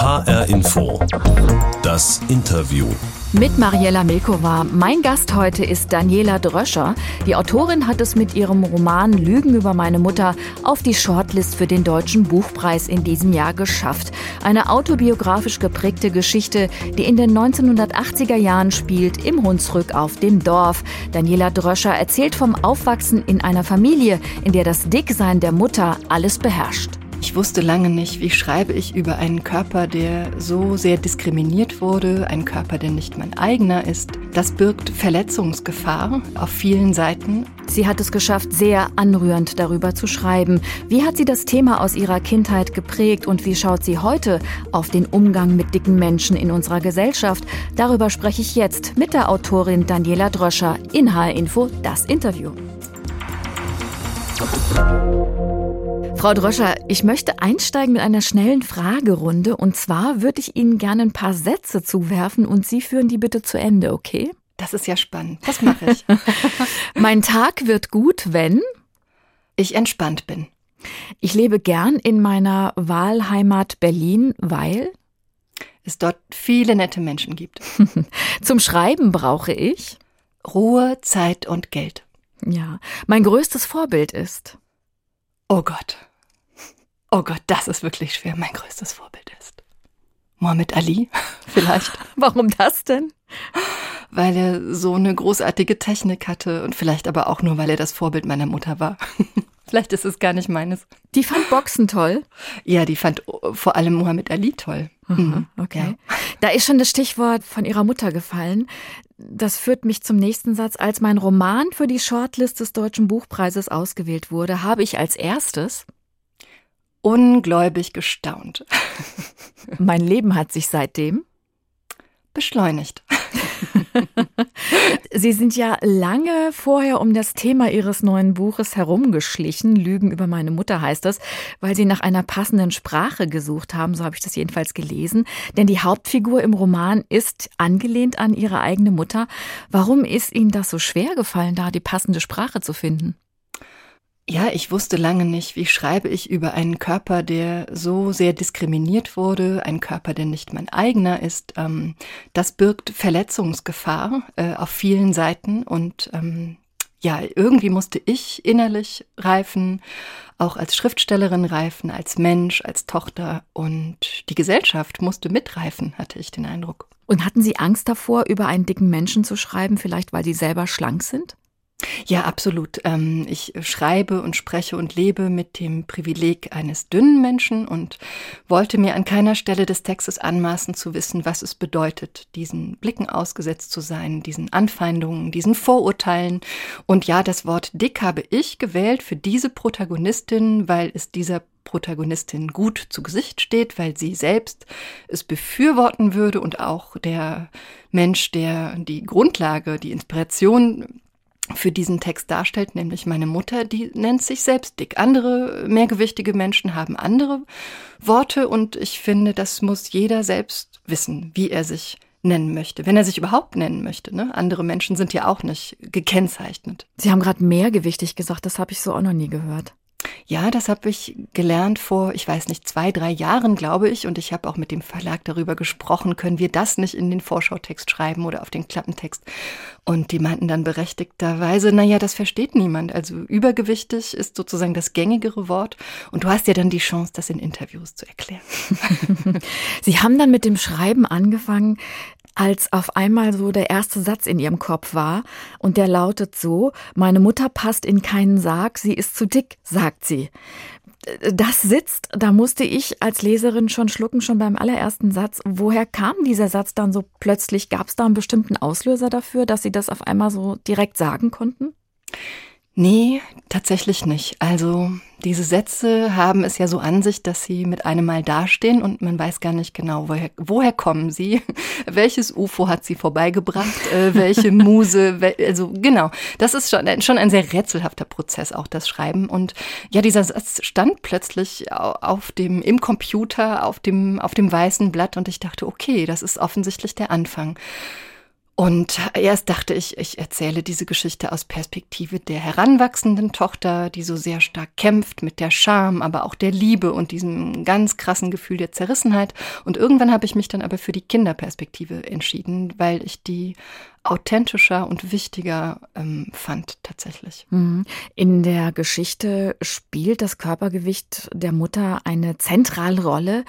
HR Info. Das Interview. Mit Mariella Milkova. Mein Gast heute ist Daniela Dröscher. Die Autorin hat es mit ihrem Roman Lügen über meine Mutter auf die Shortlist für den Deutschen Buchpreis in diesem Jahr geschafft. Eine autobiografisch geprägte Geschichte, die in den 1980er Jahren spielt, im Hunsrück auf dem Dorf. Daniela Dröscher erzählt vom Aufwachsen in einer Familie, in der das Dicksein der Mutter alles beherrscht. Ich wusste lange nicht, wie schreibe ich über einen Körper, der so sehr diskriminiert wurde, ein Körper, der nicht mein eigener ist. Das birgt Verletzungsgefahr auf vielen Seiten. Sie hat es geschafft, sehr anrührend darüber zu schreiben. Wie hat sie das Thema aus ihrer Kindheit geprägt und wie schaut sie heute auf den Umgang mit dicken Menschen in unserer Gesellschaft? Darüber spreche ich jetzt mit der Autorin Daniela Dröscher in HR Info das Interview. Frau Dröscher, ich möchte einsteigen mit einer schnellen Fragerunde. Und zwar würde ich Ihnen gerne ein paar Sätze zuwerfen und Sie führen die bitte zu Ende, okay? Das ist ja spannend. Das mache ich. mein Tag wird gut, wenn ich entspannt bin. Ich lebe gern in meiner Wahlheimat Berlin, weil es dort viele nette Menschen gibt. Zum Schreiben brauche ich Ruhe, Zeit und Geld. Ja, mein größtes Vorbild ist. Oh Gott. Oh Gott, das ist wirklich schwer. Mein größtes Vorbild ist Mohammed Ali, vielleicht. Warum das denn? Weil er so eine großartige Technik hatte und vielleicht aber auch nur, weil er das Vorbild meiner Mutter war. vielleicht ist es gar nicht meines. Die fand Boxen toll? Ja, die fand vor allem Mohammed Ali toll. Mhm, okay. Ja. Da ist schon das Stichwort von ihrer Mutter gefallen. Das führt mich zum nächsten Satz. Als mein Roman für die Shortlist des Deutschen Buchpreises ausgewählt wurde, habe ich als erstes ungläubig gestaunt. Mein Leben hat sich seitdem beschleunigt. Sie sind ja lange vorher um das Thema Ihres neuen Buches herumgeschlichen. Lügen über meine Mutter heißt das, weil Sie nach einer passenden Sprache gesucht haben. So habe ich das jedenfalls gelesen. Denn die Hauptfigur im Roman ist angelehnt an Ihre eigene Mutter. Warum ist Ihnen das so schwer gefallen, da die passende Sprache zu finden? Ja, ich wusste lange nicht, wie schreibe ich über einen Körper, der so sehr diskriminiert wurde, ein Körper, der nicht mein eigener ist. Ähm, das birgt Verletzungsgefahr äh, auf vielen Seiten und ähm, ja, irgendwie musste ich innerlich reifen, auch als Schriftstellerin reifen, als Mensch, als Tochter und die Gesellschaft musste mitreifen, hatte ich den Eindruck. Und hatten Sie Angst davor, über einen dicken Menschen zu schreiben, vielleicht weil Sie selber schlank sind? Ja, absolut. Ähm, ich schreibe und spreche und lebe mit dem Privileg eines dünnen Menschen und wollte mir an keiner Stelle des Textes anmaßen zu wissen, was es bedeutet, diesen Blicken ausgesetzt zu sein, diesen Anfeindungen, diesen Vorurteilen. Und ja, das Wort dick habe ich gewählt für diese Protagonistin, weil es dieser Protagonistin gut zu Gesicht steht, weil sie selbst es befürworten würde und auch der Mensch, der die Grundlage, die Inspiration für diesen Text darstellt, nämlich meine Mutter, die nennt sich selbst dick. Andere mehrgewichtige Menschen haben andere Worte und ich finde, das muss jeder selbst wissen, wie er sich nennen möchte, wenn er sich überhaupt nennen möchte. Ne? Andere Menschen sind ja auch nicht gekennzeichnet. Sie haben gerade mehrgewichtig gesagt, das habe ich so auch noch nie gehört. Ja, das habe ich gelernt vor, ich weiß nicht, zwei, drei Jahren, glaube ich. Und ich habe auch mit dem Verlag darüber gesprochen, können wir das nicht in den Vorschautext schreiben oder auf den Klappentext. Und die meinten dann berechtigterweise, naja, das versteht niemand. Also übergewichtig ist sozusagen das gängigere Wort. Und du hast ja dann die Chance, das in Interviews zu erklären. Sie haben dann mit dem Schreiben angefangen als auf einmal so der erste Satz in ihrem Kopf war und der lautet so, meine Mutter passt in keinen Sarg, sie ist zu dick, sagt sie. Das sitzt, da musste ich als Leserin schon schlucken, schon beim allerersten Satz. Woher kam dieser Satz dann so plötzlich? Gab es da einen bestimmten Auslöser dafür, dass Sie das auf einmal so direkt sagen konnten? Nee, tatsächlich nicht. Also diese Sätze haben es ja so an sich, dass sie mit einem Mal dastehen und man weiß gar nicht genau, woher, woher kommen sie, welches UFO hat sie vorbeigebracht, äh, welche Muse, also genau, das ist schon, schon ein sehr rätselhafter Prozess, auch das Schreiben. Und ja, dieser Satz stand plötzlich auf dem, im Computer, auf dem, auf dem weißen Blatt und ich dachte, okay, das ist offensichtlich der Anfang. Und erst dachte ich, ich erzähle diese Geschichte aus Perspektive der heranwachsenden Tochter, die so sehr stark kämpft mit der Scham, aber auch der Liebe und diesem ganz krassen Gefühl der Zerrissenheit. Und irgendwann habe ich mich dann aber für die Kinderperspektive entschieden, weil ich die authentischer und wichtiger ähm, fand tatsächlich. Mhm. In der Geschichte spielt das Körpergewicht der Mutter eine zentrale Rolle.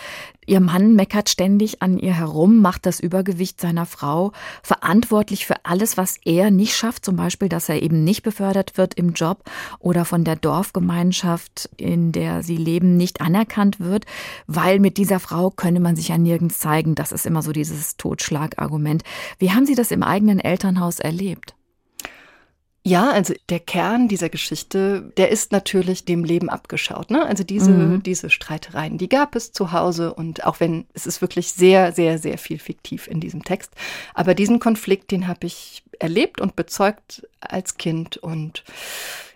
Ihr Mann meckert ständig an ihr herum, macht das Übergewicht seiner Frau verantwortlich für alles, was er nicht schafft, zum Beispiel, dass er eben nicht befördert wird im Job oder von der Dorfgemeinschaft, in der sie leben, nicht anerkannt wird, weil mit dieser Frau könne man sich ja nirgends zeigen. Das ist immer so dieses Totschlagargument. Wie haben Sie das im eigenen Elternhaus erlebt? Ja, also der Kern dieser Geschichte, der ist natürlich dem Leben abgeschaut. Ne? Also diese, mhm. diese Streitereien, die gab es zu Hause und auch wenn es ist wirklich sehr, sehr, sehr viel fiktiv in diesem Text. Aber diesen Konflikt, den habe ich erlebt und bezeugt als Kind und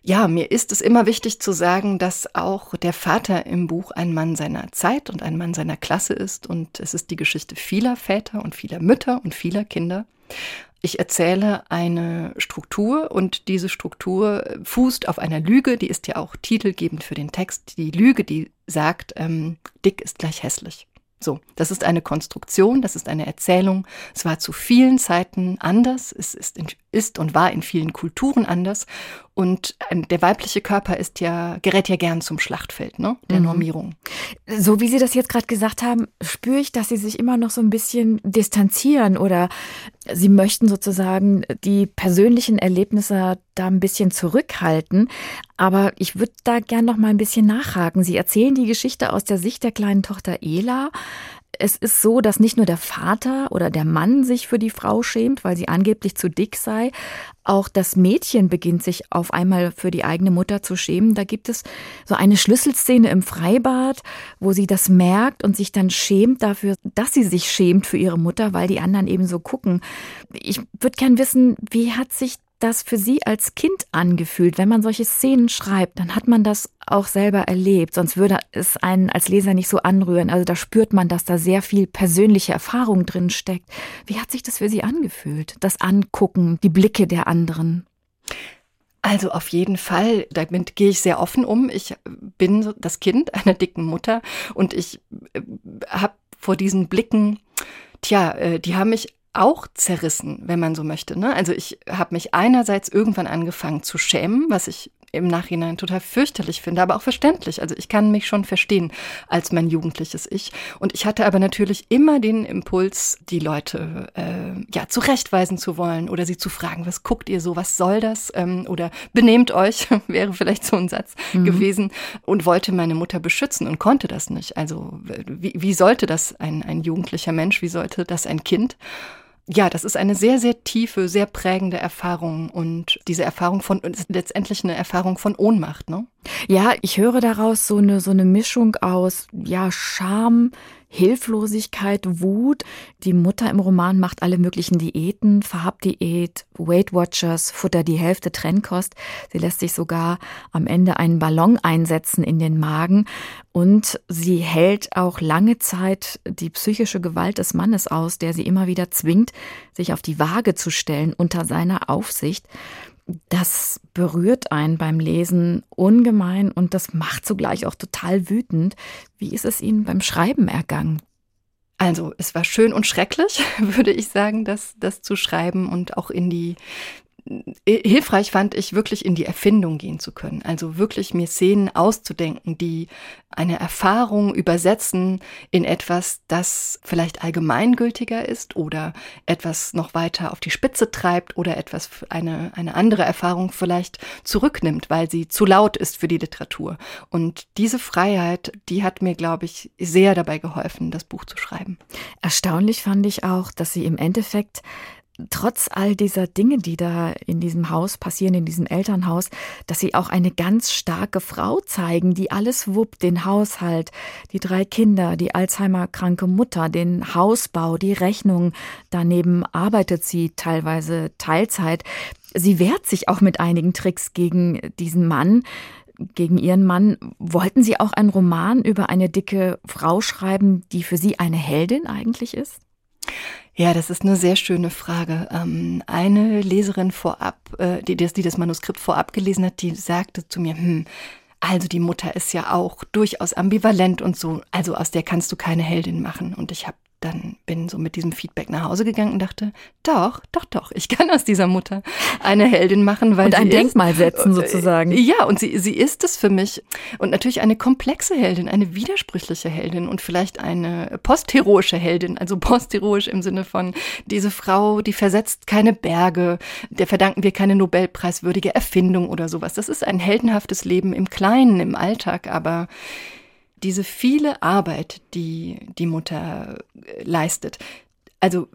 ja, mir ist es immer wichtig zu sagen, dass auch der Vater im Buch ein Mann seiner Zeit und ein Mann seiner Klasse ist. Und es ist die Geschichte vieler Väter und vieler Mütter und vieler Kinder. Ich erzähle eine Struktur und diese Struktur fußt auf einer Lüge, die ist ja auch titelgebend für den Text. Die Lüge, die sagt, ähm, dick ist gleich hässlich. So, das ist eine Konstruktion, das ist eine Erzählung. Es war zu vielen Zeiten anders, es ist, ist und war in vielen Kulturen anders. Und der weibliche Körper ist ja, gerät ja gern zum Schlachtfeld, ne, der mhm. Normierung. So wie Sie das jetzt gerade gesagt haben, spüre ich, dass Sie sich immer noch so ein bisschen distanzieren oder Sie möchten sozusagen die persönlichen Erlebnisse da ein bisschen zurückhalten. Aber ich würde da gern noch mal ein bisschen nachhaken. Sie erzählen die Geschichte aus der Sicht der kleinen Tochter Ela es ist so, dass nicht nur der Vater oder der Mann sich für die Frau schämt, weil sie angeblich zu dick sei, auch das Mädchen beginnt sich auf einmal für die eigene Mutter zu schämen. Da gibt es so eine Schlüsselszene im Freibad, wo sie das merkt und sich dann schämt dafür, dass sie sich schämt für ihre Mutter, weil die anderen eben so gucken. Ich würde gern wissen, wie hat sich das für Sie als Kind angefühlt? Wenn man solche Szenen schreibt, dann hat man das auch selber erlebt, sonst würde es einen als Leser nicht so anrühren. Also da spürt man, dass da sehr viel persönliche Erfahrung drin steckt. Wie hat sich das für Sie angefühlt? Das Angucken, die Blicke der anderen? Also auf jeden Fall, damit gehe ich sehr offen um. Ich bin das Kind einer dicken Mutter und ich äh, habe vor diesen Blicken, tja, äh, die haben mich auch zerrissen, wenn man so möchte. Ne? Also ich habe mich einerseits irgendwann angefangen zu schämen, was ich im Nachhinein total fürchterlich finde, aber auch verständlich. Also ich kann mich schon verstehen als mein jugendliches Ich. Und ich hatte aber natürlich immer den Impuls, die Leute äh, ja zurechtweisen zu wollen oder sie zu fragen, was guckt ihr so, was soll das? Ähm, oder benehmt euch, wäre vielleicht so ein Satz mhm. gewesen. Und wollte meine Mutter beschützen und konnte das nicht. Also wie, wie sollte das ein, ein jugendlicher Mensch, wie sollte das ein Kind? Ja, das ist eine sehr, sehr tiefe, sehr prägende Erfahrung und diese Erfahrung von, ist letztendlich eine Erfahrung von Ohnmacht, ne? Ja, ich höre daraus so eine, so eine Mischung aus, ja, Scham, Hilflosigkeit, Wut. Die Mutter im Roman macht alle möglichen Diäten, Farbdiät, Weight Watchers, Futter die Hälfte, Trennkost. Sie lässt sich sogar am Ende einen Ballon einsetzen in den Magen und sie hält auch lange Zeit die psychische Gewalt des Mannes aus, der sie immer wieder zwingt, sich auf die Waage zu stellen unter seiner Aufsicht. Das berührt einen beim Lesen ungemein und das macht zugleich auch total wütend. Wie ist es Ihnen beim Schreiben ergangen? Also es war schön und schrecklich, würde ich sagen, das, das zu schreiben und auch in die hilfreich fand ich wirklich in die Erfindung gehen zu können. Also wirklich mir Szenen auszudenken, die eine Erfahrung übersetzen in etwas, das vielleicht allgemeingültiger ist oder etwas noch weiter auf die Spitze treibt oder etwas eine, eine andere Erfahrung vielleicht zurücknimmt, weil sie zu laut ist für die Literatur. Und diese Freiheit, die hat mir, glaube ich, sehr dabei geholfen, das Buch zu schreiben. Erstaunlich fand ich auch, dass sie im Endeffekt trotz all dieser Dinge, die da in diesem Haus passieren, in diesem Elternhaus, dass sie auch eine ganz starke Frau zeigen, die alles wuppt, den Haushalt, die drei Kinder, die Alzheimer-kranke Mutter, den Hausbau, die Rechnung. Daneben arbeitet sie teilweise Teilzeit. Sie wehrt sich auch mit einigen Tricks gegen diesen Mann gegen ihren Mann. Wollten Sie auch einen Roman über eine dicke Frau schreiben, die für Sie eine Heldin eigentlich ist? Ja, das ist eine sehr schöne Frage. Ähm, eine Leserin vorab, äh, die, die das Manuskript vorab gelesen hat, die sagte zu mir, hm, also die Mutter ist ja auch durchaus ambivalent und so, also aus der kannst du keine Heldin machen. Und ich habe dann bin so mit diesem Feedback nach Hause gegangen und dachte, doch, doch, doch, ich kann aus dieser Mutter eine Heldin machen, weil und ein Denkmal ist, setzen sozusagen. Ja, und sie sie ist es für mich und natürlich eine komplexe Heldin, eine widersprüchliche Heldin und vielleicht eine postheroische Heldin, also postheroisch im Sinne von diese Frau, die versetzt keine Berge, der verdanken wir keine Nobelpreiswürdige Erfindung oder sowas. Das ist ein heldenhaftes Leben im Kleinen, im Alltag, aber diese viele Arbeit, die die Mutter äh, leistet, also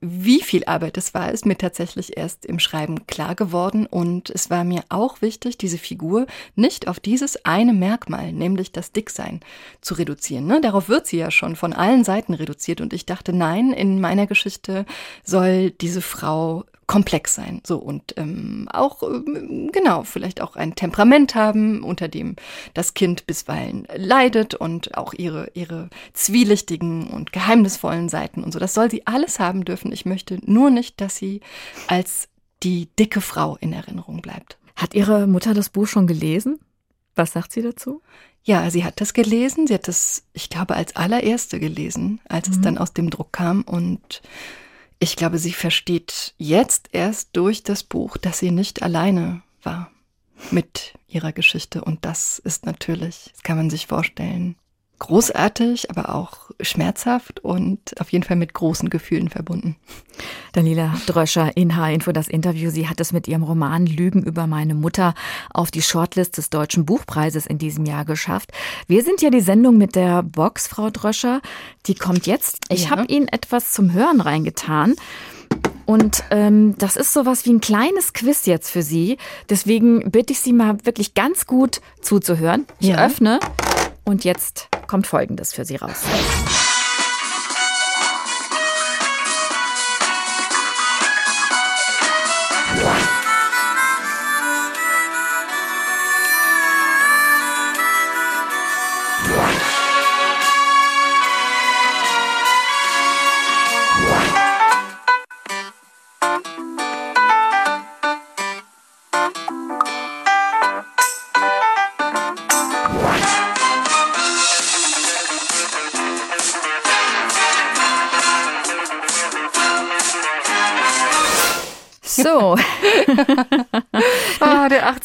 wie viel Arbeit es war, ist mir tatsächlich erst im Schreiben klar geworden. Und es war mir auch wichtig, diese Figur nicht auf dieses eine Merkmal, nämlich das Dicksein, zu reduzieren. Ne? Darauf wird sie ja schon von allen Seiten reduziert. Und ich dachte, nein, in meiner Geschichte soll diese Frau komplex sein. So und ähm, auch ähm, genau vielleicht auch ein Temperament haben, unter dem das Kind bisweilen leidet und auch ihre ihre zwielichtigen und geheimnisvollen Seiten und so. Das soll sie alles haben dürfen. Ich möchte nur nicht, dass sie als die dicke Frau in Erinnerung bleibt. Hat Ihre Mutter das Buch schon gelesen? Was sagt sie dazu? Ja, sie hat das gelesen. Sie hat das, ich glaube, als allererste gelesen, als mhm. es dann aus dem Druck kam und ich glaube, sie versteht jetzt erst durch das Buch, dass sie nicht alleine war mit ihrer Geschichte. Und das ist natürlich, das kann man sich vorstellen, großartig, aber auch schmerzhaft und auf jeden Fall mit großen Gefühlen verbunden. Daniela Dröscher in H-Info das Interview. Sie hat es mit ihrem Roman Lügen über meine Mutter auf die Shortlist des Deutschen Buchpreises in diesem Jahr geschafft. Wir sind ja die Sendung mit der Box, Frau Dröscher. Die kommt jetzt. Ich ja. habe Ihnen etwas zum Hören reingetan. Und ähm, das ist sowas wie ein kleines Quiz jetzt für Sie. Deswegen bitte ich Sie mal wirklich ganz gut zuzuhören. Ich ja. öffne und jetzt kommt Folgendes für Sie raus.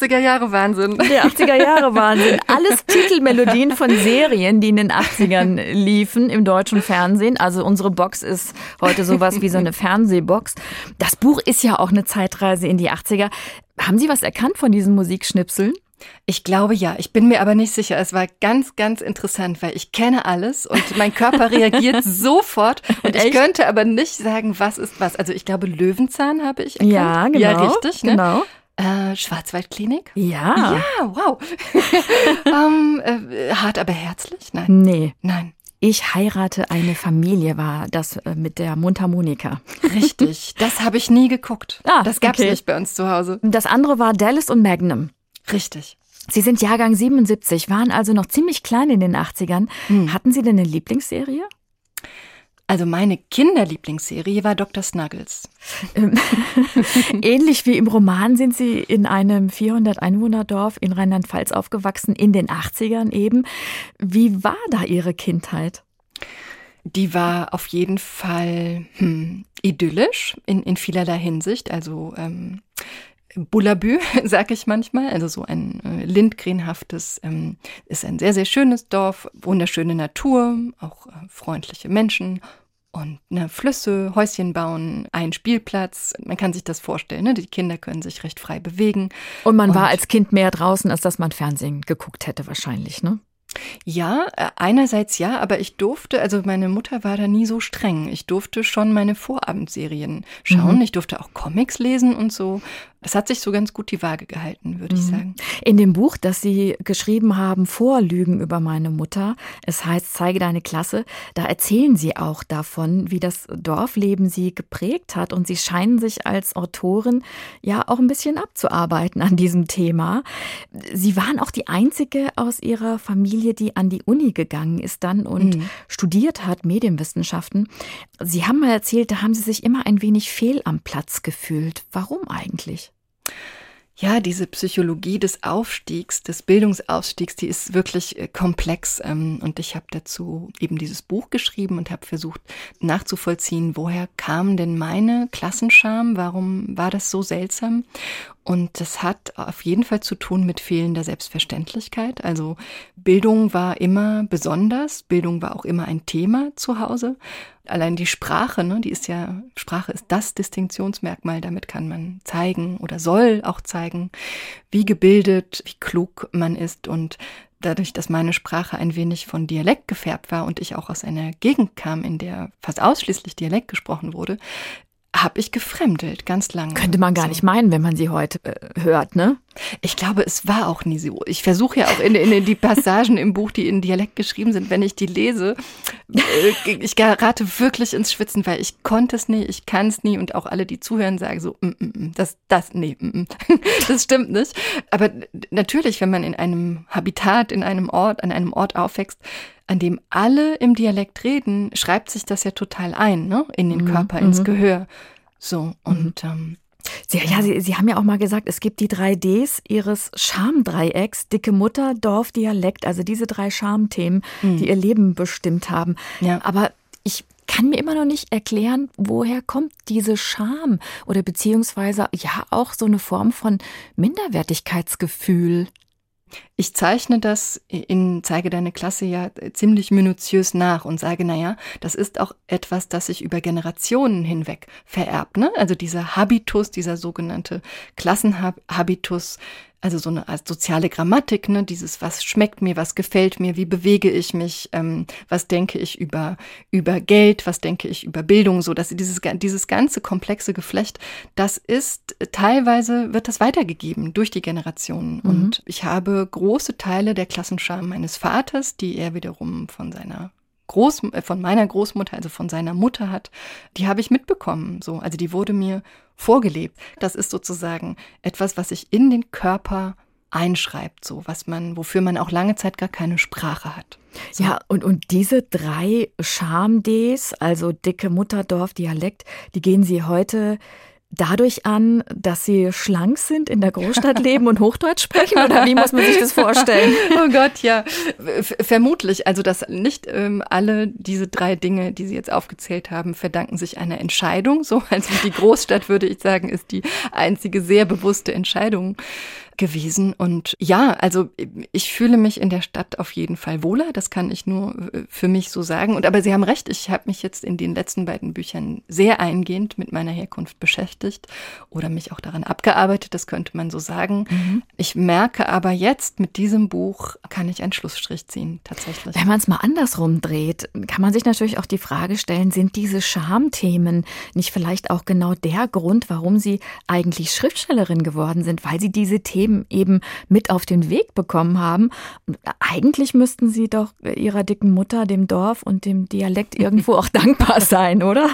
80er Jahre Wahnsinn. Der 80er Jahre Wahnsinn. Alles Titelmelodien von Serien, die in den 80ern liefen im deutschen Fernsehen. Also unsere Box ist heute sowas wie so eine Fernsehbox. Das Buch ist ja auch eine Zeitreise in die 80er. Haben Sie was erkannt von diesen Musikschnipseln? Ich glaube ja, ich bin mir aber nicht sicher. Es war ganz, ganz interessant, weil ich kenne alles und mein Körper reagiert sofort und ich könnte aber nicht sagen, was ist was. Also ich glaube, Löwenzahn habe ich erkannt. Ja, genau. Ja, richtig. Ne? Äh, Schwarzwaldklinik? Ja. Ja, wow. ähm, äh, hart aber herzlich? Nein. Nee. Nein. Ich heirate eine Familie war das äh, mit der Mundharmonika. Richtig, das habe ich nie geguckt. Ah, das gab's okay. nicht bei uns zu Hause. Das andere war Dallas und Magnum. Richtig. Sie sind Jahrgang 77, waren also noch ziemlich klein in den 80ern. Hm. Hatten Sie denn eine Lieblingsserie? Also meine Kinderlieblingsserie war Dr. Snuggles. Ähm, ähnlich wie im Roman sind Sie in einem 400-Einwohner-Dorf in Rheinland-Pfalz aufgewachsen, in den 80ern eben. Wie war da Ihre Kindheit? Die war auf jeden Fall hm, idyllisch in, in vielerlei Hinsicht. Also ähm, Bullabü, sag ich manchmal. Also so ein äh, lindgrünhaftes, ähm, ist ein sehr, sehr schönes Dorf, wunderschöne Natur, auch äh, freundliche Menschen und ne, Flüsse, Häuschen bauen, ein Spielplatz. Man kann sich das vorstellen. Ne? Die Kinder können sich recht frei bewegen. Und man und war als Kind mehr draußen, als dass man Fernsehen geguckt hätte wahrscheinlich, ne? Ja, äh, einerseits ja, aber ich durfte, also meine Mutter war da nie so streng. Ich durfte schon meine Vorabendserien schauen. Mhm. Ich durfte auch Comics lesen und so. Es hat sich so ganz gut die Waage gehalten, würde mhm. ich sagen. In dem Buch, das Sie geschrieben haben, vor Lügen über meine Mutter, es heißt Zeige deine Klasse, da erzählen Sie auch davon, wie das Dorfleben Sie geprägt hat und Sie scheinen sich als Autorin ja auch ein bisschen abzuarbeiten an diesem Thema. Sie waren auch die einzige aus Ihrer Familie, die an die Uni gegangen ist dann und mhm. studiert hat Medienwissenschaften. Sie haben mal erzählt, da haben Sie sich immer ein wenig fehl am Platz gefühlt. Warum eigentlich? Ja, diese Psychologie des Aufstiegs, des Bildungsaufstiegs, die ist wirklich äh, komplex. Ähm, und ich habe dazu eben dieses Buch geschrieben und habe versucht nachzuvollziehen, woher kam denn meine Klassenscham? Warum war das so seltsam? Und das hat auf jeden Fall zu tun mit fehlender Selbstverständlichkeit. Also Bildung war immer besonders, Bildung war auch immer ein Thema zu Hause. Allein die Sprache, ne, die ist ja, Sprache ist das Distinktionsmerkmal, damit kann man zeigen oder soll auch zeigen, wie gebildet, wie klug man ist und dadurch, dass meine Sprache ein wenig von Dialekt gefärbt war und ich auch aus einer Gegend kam, in der fast ausschließlich Dialekt gesprochen wurde, habe ich gefremdelt, ganz lange. Könnte man gar so. nicht meinen, wenn man sie heute äh, hört, ne? Ich glaube, es war auch nie so. Ich versuche ja auch in, in, die Passagen im Buch, die in Dialekt geschrieben sind, wenn ich die lese, äh, ich gerate wirklich ins Schwitzen, weil ich konnte es nie, ich kann es nie und auch alle, die zuhören, sagen so, mm, mm, mm das, das, nee, mm, mm. das stimmt nicht. Aber natürlich, wenn man in einem Habitat, in einem Ort, an einem Ort aufwächst, an dem alle im Dialekt reden, schreibt sich das ja total ein, ne? In den mhm, Körper, ins mhm. Gehör. So, und mhm. ähm, Sie, ja, Sie, Sie haben ja auch mal gesagt, es gibt die drei Ds Ihres Schamdreiecks, dicke Mutter, Dorf, Dialekt, also diese drei Schamthemen, mhm. die Ihr Leben bestimmt haben. Ja. Aber ich kann mir immer noch nicht erklären, woher kommt diese Scham oder beziehungsweise ja auch so eine Form von Minderwertigkeitsgefühl. Ich zeichne das in Zeige deine Klasse ja ziemlich minutiös nach und sage, naja, das ist auch etwas, das sich über Generationen hinweg vererbt. Ne? Also dieser Habitus, dieser sogenannte Klassenhabitus, also so eine soziale Grammatik, ne, dieses, was schmeckt mir, was gefällt mir, wie bewege ich mich, ähm, was denke ich über, über Geld, was denke ich über Bildung, so dass dieses, dieses ganze komplexe Geflecht, das ist teilweise wird das weitergegeben durch die Generationen. Mhm. Und ich habe große Teile der Klassenscham meines Vaters, die er wiederum von seiner Groß, äh, von meiner Großmutter, also von seiner Mutter hat, die habe ich mitbekommen. So, also die wurde mir vorgelebt. Das ist sozusagen etwas, was sich in den Körper einschreibt, so was man, wofür man auch lange Zeit gar keine Sprache hat. So. Ja, und, und diese drei Scham-Ds, also dicke Mutterdorf, Dialekt, die gehen Sie heute dadurch an, dass sie schlank sind, in der Großstadt leben und Hochdeutsch sprechen? Oder wie muss man sich das vorstellen? Oh Gott, ja. Vermutlich. Also, dass nicht ähm, alle diese drei Dinge, die Sie jetzt aufgezählt haben, verdanken sich einer Entscheidung. So, also die Großstadt, würde ich sagen, ist die einzige sehr bewusste Entscheidung gewesen. Und ja, also ich fühle mich in der Stadt auf jeden Fall wohler. Das kann ich nur äh, für mich so sagen. Und aber Sie haben recht, ich habe mich jetzt in den letzten beiden Büchern sehr eingehend mit meiner Herkunft beschäftigt oder mich auch daran abgearbeitet, das könnte man so sagen. Mhm. Ich merke aber jetzt mit diesem Buch kann ich einen Schlussstrich ziehen, tatsächlich. Wenn man es mal andersrum dreht, kann man sich natürlich auch die Frage stellen, sind diese Schamthemen nicht vielleicht auch genau der Grund, warum Sie eigentlich Schriftstellerin geworden sind, weil Sie diese Themen Leben eben mit auf den Weg bekommen haben. Eigentlich müssten sie doch ihrer dicken Mutter, dem Dorf und dem Dialekt irgendwo auch dankbar sein, oder?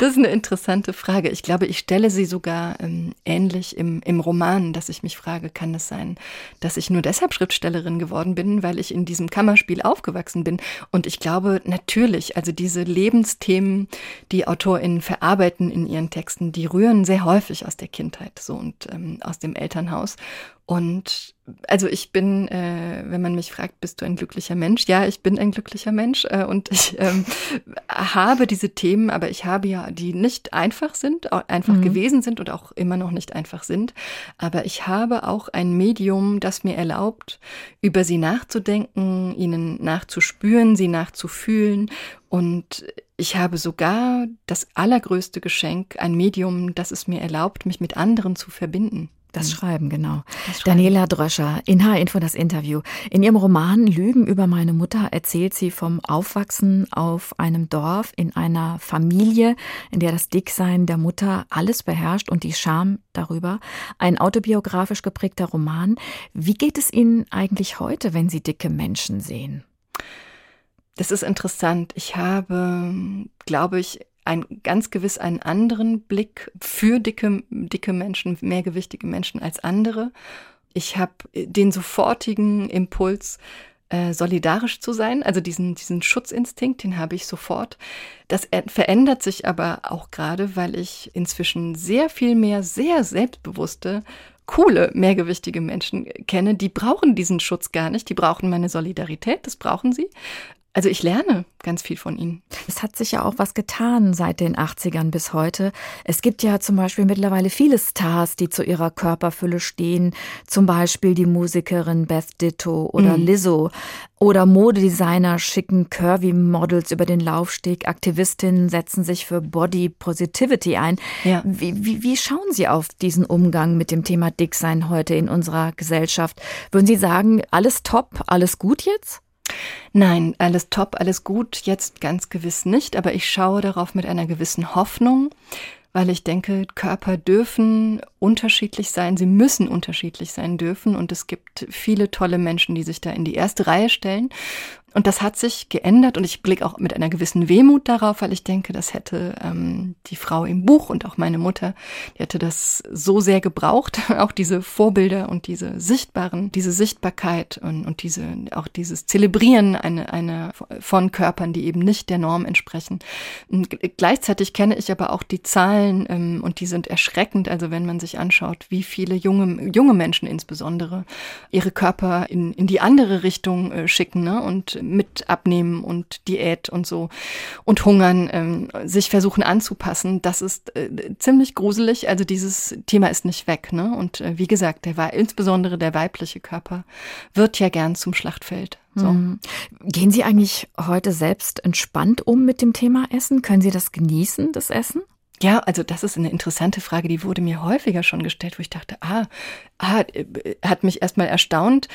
Das ist eine interessante Frage. Ich glaube, ich stelle sie sogar ähm, ähnlich im, im Roman, dass ich mich frage, kann es sein, dass ich nur deshalb Schriftstellerin geworden bin, weil ich in diesem Kammerspiel aufgewachsen bin. Und ich glaube natürlich, also diese Lebensthemen, die AutorInnen verarbeiten in ihren Texten, die rühren sehr häufig aus der Kindheit so und ähm, aus dem Elternhaus. Und also ich bin, äh, wenn man mich fragt, bist du ein glücklicher Mensch? Ja, ich bin ein glücklicher Mensch äh, und ich ähm, habe diese Themen, aber ich habe ja, die nicht einfach sind, einfach mhm. gewesen sind und auch immer noch nicht einfach sind. Aber ich habe auch ein Medium, das mir erlaubt, über sie nachzudenken, ihnen nachzuspüren, sie nachzufühlen. Und ich habe sogar das allergrößte Geschenk, ein Medium, das es mir erlaubt, mich mit anderen zu verbinden. Das hm. Schreiben, genau. Das Schreiben. Daniela Dröscher, in H-Info das Interview. In ihrem Roman Lügen über meine Mutter erzählt sie vom Aufwachsen auf einem Dorf in einer Familie, in der das Dicksein der Mutter alles beherrscht und die Scham darüber. Ein autobiografisch geprägter Roman. Wie geht es Ihnen eigentlich heute, wenn Sie dicke Menschen sehen? Das ist interessant. Ich habe, glaube ich, ein, ganz gewiss einen anderen Blick für dicke, dicke Menschen, mehrgewichtige Menschen als andere. Ich habe den sofortigen Impuls, äh, solidarisch zu sein, also diesen, diesen Schutzinstinkt, den habe ich sofort. Das verändert sich aber auch gerade, weil ich inzwischen sehr viel mehr sehr selbstbewusste, coole, mehrgewichtige Menschen kenne, die brauchen diesen Schutz gar nicht, die brauchen meine Solidarität, das brauchen sie, also ich lerne ganz viel von ihnen. Es hat sich ja auch was getan seit den 80ern bis heute. Es gibt ja zum Beispiel mittlerweile viele Stars, die zu ihrer Körperfülle stehen. Zum Beispiel die Musikerin Beth Ditto oder mhm. Lizzo. Oder Modedesigner schicken Curvy-Models über den Laufsteg. Aktivistinnen setzen sich für Body Positivity ein. Ja. Wie, wie, wie schauen Sie auf diesen Umgang mit dem Thema Dicksein heute in unserer Gesellschaft? Würden Sie sagen, alles top, alles gut jetzt? Nein, alles top, alles gut, jetzt ganz gewiss nicht, aber ich schaue darauf mit einer gewissen Hoffnung, weil ich denke, Körper dürfen unterschiedlich sein, sie müssen unterschiedlich sein dürfen und es gibt viele tolle Menschen, die sich da in die erste Reihe stellen und das hat sich geändert und ich blicke auch mit einer gewissen Wehmut darauf, weil ich denke, das hätte ähm, die Frau im Buch und auch meine Mutter, die hätte das so sehr gebraucht, auch diese Vorbilder und diese sichtbaren, diese Sichtbarkeit und, und diese auch dieses Zelebrieren eine, eine von Körpern, die eben nicht der Norm entsprechen. Und gleichzeitig kenne ich aber auch die Zahlen ähm, und die sind erschreckend. Also wenn man sich anschaut, wie viele junge junge Menschen insbesondere ihre Körper in, in die andere Richtung äh, schicken ne? und mit Abnehmen und Diät und so und Hungern ähm, sich versuchen anzupassen, das ist äh, ziemlich gruselig. Also dieses Thema ist nicht weg. Ne? Und äh, wie gesagt, der war insbesondere der weibliche Körper wird ja gern zum Schlachtfeld. So. Mhm. Gehen Sie eigentlich heute selbst entspannt um mit dem Thema Essen? Können Sie das genießen, das Essen? Ja, also das ist eine interessante Frage, die wurde mir häufiger schon gestellt, wo ich dachte, ah, ah äh, hat mich erstmal erstaunt,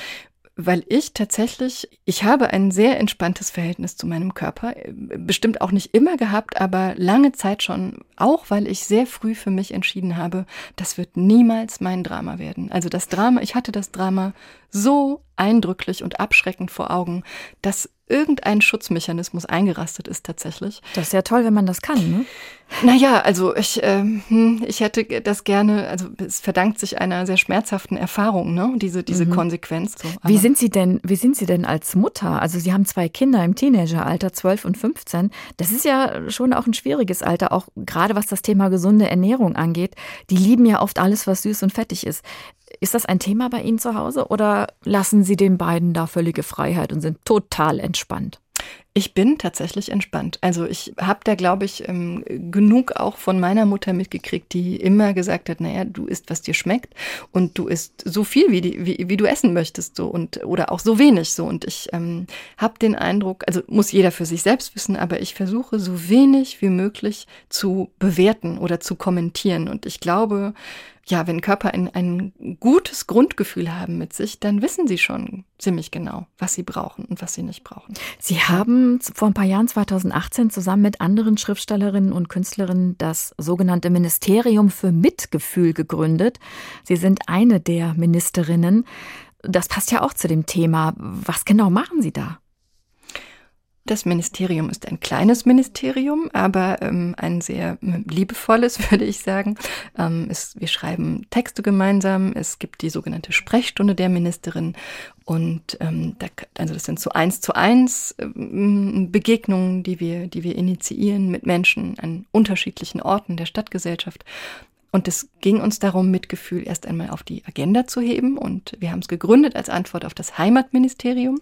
weil ich tatsächlich, ich habe ein sehr entspanntes Verhältnis zu meinem Körper, bestimmt auch nicht immer gehabt, aber lange Zeit schon, auch weil ich sehr früh für mich entschieden habe, das wird niemals mein Drama werden. Also das Drama, ich hatte das Drama so eindrücklich und abschreckend vor Augen, dass irgendein Schutzmechanismus eingerastet ist tatsächlich. Das ist ja toll, wenn man das kann, ne? Naja, also ich, ähm, ich hätte das gerne, also es verdankt sich einer sehr schmerzhaften Erfahrung, ne? Diese, diese mhm. Konsequenz. So. wie sind Sie denn, wie sind Sie denn als Mutter? Also Sie haben zwei Kinder im Teenageralter, 12 und 15. Das ist ja schon auch ein schwieriges Alter, auch gerade was das Thema gesunde Ernährung angeht. Die lieben ja oft alles, was süß und fettig ist. Ist das ein Thema bei Ihnen zu Hause oder lassen Sie den beiden da völlige Freiheit und sind total entspannt? Ich bin tatsächlich entspannt. Also ich habe da, glaube ich, ähm, genug auch von meiner Mutter mitgekriegt, die immer gesagt hat, naja, du isst, was dir schmeckt und du isst so viel, wie, die, wie, wie du essen möchtest so und oder auch so wenig so. Und ich ähm, habe den Eindruck, also muss jeder für sich selbst wissen, aber ich versuche so wenig wie möglich zu bewerten oder zu kommentieren. Und ich glaube, ja, wenn Körper ein, ein gutes Grundgefühl haben mit sich, dann wissen sie schon ziemlich genau, was sie brauchen und was sie nicht brauchen. Sie haben vor ein paar Jahren, 2018, zusammen mit anderen Schriftstellerinnen und Künstlerinnen das sogenannte Ministerium für Mitgefühl gegründet. Sie sind eine der Ministerinnen. Das passt ja auch zu dem Thema. Was genau machen Sie da? Das Ministerium ist ein kleines Ministerium, aber ähm, ein sehr ähm, liebevolles, würde ich sagen. Ähm, es, wir schreiben Texte gemeinsam. Es gibt die sogenannte Sprechstunde der Ministerin. Und ähm, da, also das sind so eins zu eins ähm, Begegnungen, die wir, die wir initiieren mit Menschen an unterschiedlichen Orten der Stadtgesellschaft. Und es ging uns darum, Mitgefühl erst einmal auf die Agenda zu heben. Und wir haben es gegründet als Antwort auf das Heimatministerium,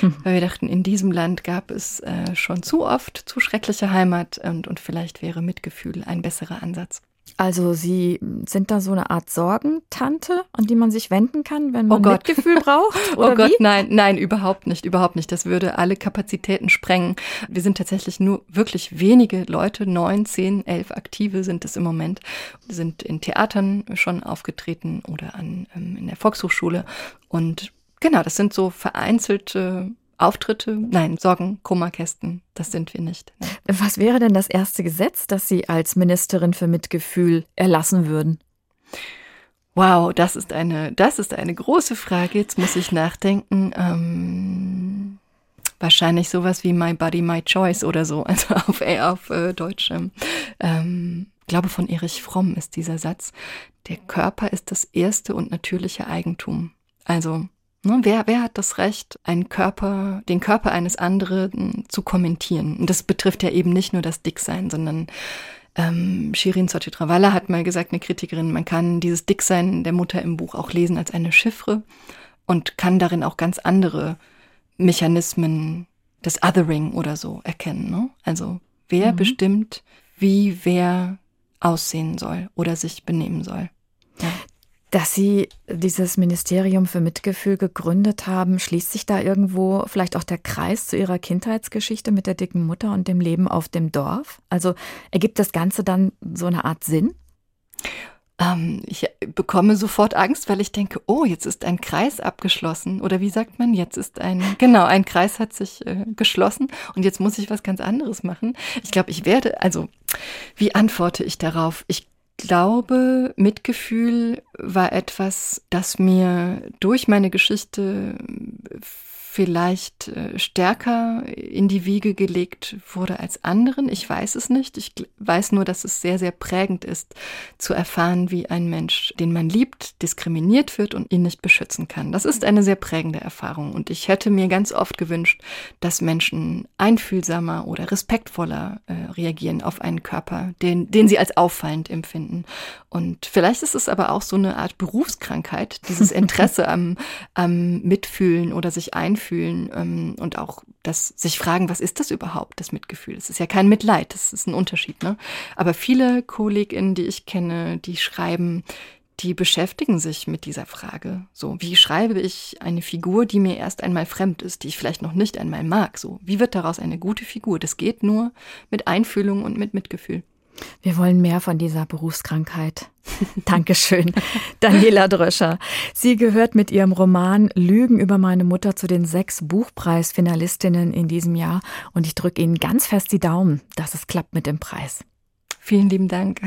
hm. weil wir dachten, in diesem Land gab es äh, schon zu oft zu schreckliche Heimat und, und vielleicht wäre Mitgefühl ein besserer Ansatz. Also Sie sind da so eine Art Sorgentante, an die man sich wenden kann, wenn man oh Mitgefühl braucht? Oh oder oh Gott, wie? nein, nein, überhaupt nicht, überhaupt nicht. Das würde alle Kapazitäten sprengen. Wir sind tatsächlich nur wirklich wenige Leute, neun, zehn, elf Aktive sind es im Moment, sind in Theatern schon aufgetreten oder an, ähm, in der Volkshochschule. Und genau, das sind so vereinzelte Auftritte, nein, Sorgen, Kummerkästen, das sind wir nicht. Nein. Was wäre denn das erste Gesetz, das Sie als Ministerin für Mitgefühl erlassen würden? Wow, das ist eine, das ist eine große Frage. Jetzt muss ich nachdenken. Ähm, wahrscheinlich sowas wie My Body, My Choice oder so, also auf, äh, auf äh, Deutsch. Ähm, glaube von Erich Fromm ist dieser Satz. Der Körper ist das erste und natürliche Eigentum. Also Ne, wer, wer hat das Recht, einen Körper, den Körper eines anderen zu kommentieren? Und das betrifft ja eben nicht nur das Dicksein, sondern ähm, Shirin Sotitravala hat mal gesagt, eine Kritikerin, man kann dieses Dicksein der Mutter im Buch auch lesen als eine Chiffre und kann darin auch ganz andere Mechanismen des Othering oder so erkennen. Ne? Also wer mhm. bestimmt, wie wer aussehen soll oder sich benehmen soll. Ja. Dass Sie dieses Ministerium für Mitgefühl gegründet haben, schließt sich da irgendwo vielleicht auch der Kreis zu Ihrer Kindheitsgeschichte mit der dicken Mutter und dem Leben auf dem Dorf? Also ergibt das Ganze dann so eine Art Sinn? Ähm, ich bekomme sofort Angst, weil ich denke, oh, jetzt ist ein Kreis abgeschlossen. Oder wie sagt man, jetzt ist ein, genau, ein Kreis hat sich äh, geschlossen und jetzt muss ich was ganz anderes machen. Ich glaube, ich werde, also, wie antworte ich darauf? Ich glaube, Mitgefühl war etwas, das mir durch meine Geschichte vielleicht äh, stärker in die Wiege gelegt wurde als anderen. Ich weiß es nicht. Ich weiß nur, dass es sehr, sehr prägend ist, zu erfahren, wie ein Mensch, den man liebt, diskriminiert wird und ihn nicht beschützen kann. Das ist eine sehr prägende Erfahrung. Und ich hätte mir ganz oft gewünscht, dass Menschen einfühlsamer oder respektvoller äh, reagieren auf einen Körper, den, den sie als auffallend empfinden. Und vielleicht ist es aber auch so eine Art Berufskrankheit, dieses Interesse am, am Mitfühlen oder sich einfühlen Mitfühlen ähm, und auch das sich fragen, was ist das überhaupt, das Mitgefühl? Es ist ja kein Mitleid, das ist ein Unterschied. Ne? Aber viele KollegInnen, die ich kenne, die schreiben, die beschäftigen sich mit dieser Frage. So, wie schreibe ich eine Figur, die mir erst einmal fremd ist, die ich vielleicht noch nicht einmal mag? So, wie wird daraus eine gute Figur? Das geht nur mit Einfühlung und mit Mitgefühl. Wir wollen mehr von dieser Berufskrankheit. Dankeschön, Daniela Dröscher. Sie gehört mit ihrem Roman Lügen über meine Mutter zu den sechs Buchpreisfinalistinnen in diesem Jahr und ich drücke Ihnen ganz fest die Daumen, dass es klappt mit dem Preis. Vielen lieben Dank.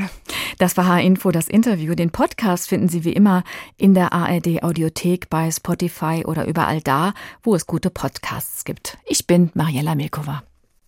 Das war H-Info, das Interview. Den Podcast finden Sie wie immer in der ARD Audiothek bei Spotify oder überall da, wo es gute Podcasts gibt. Ich bin Mariella Milkova.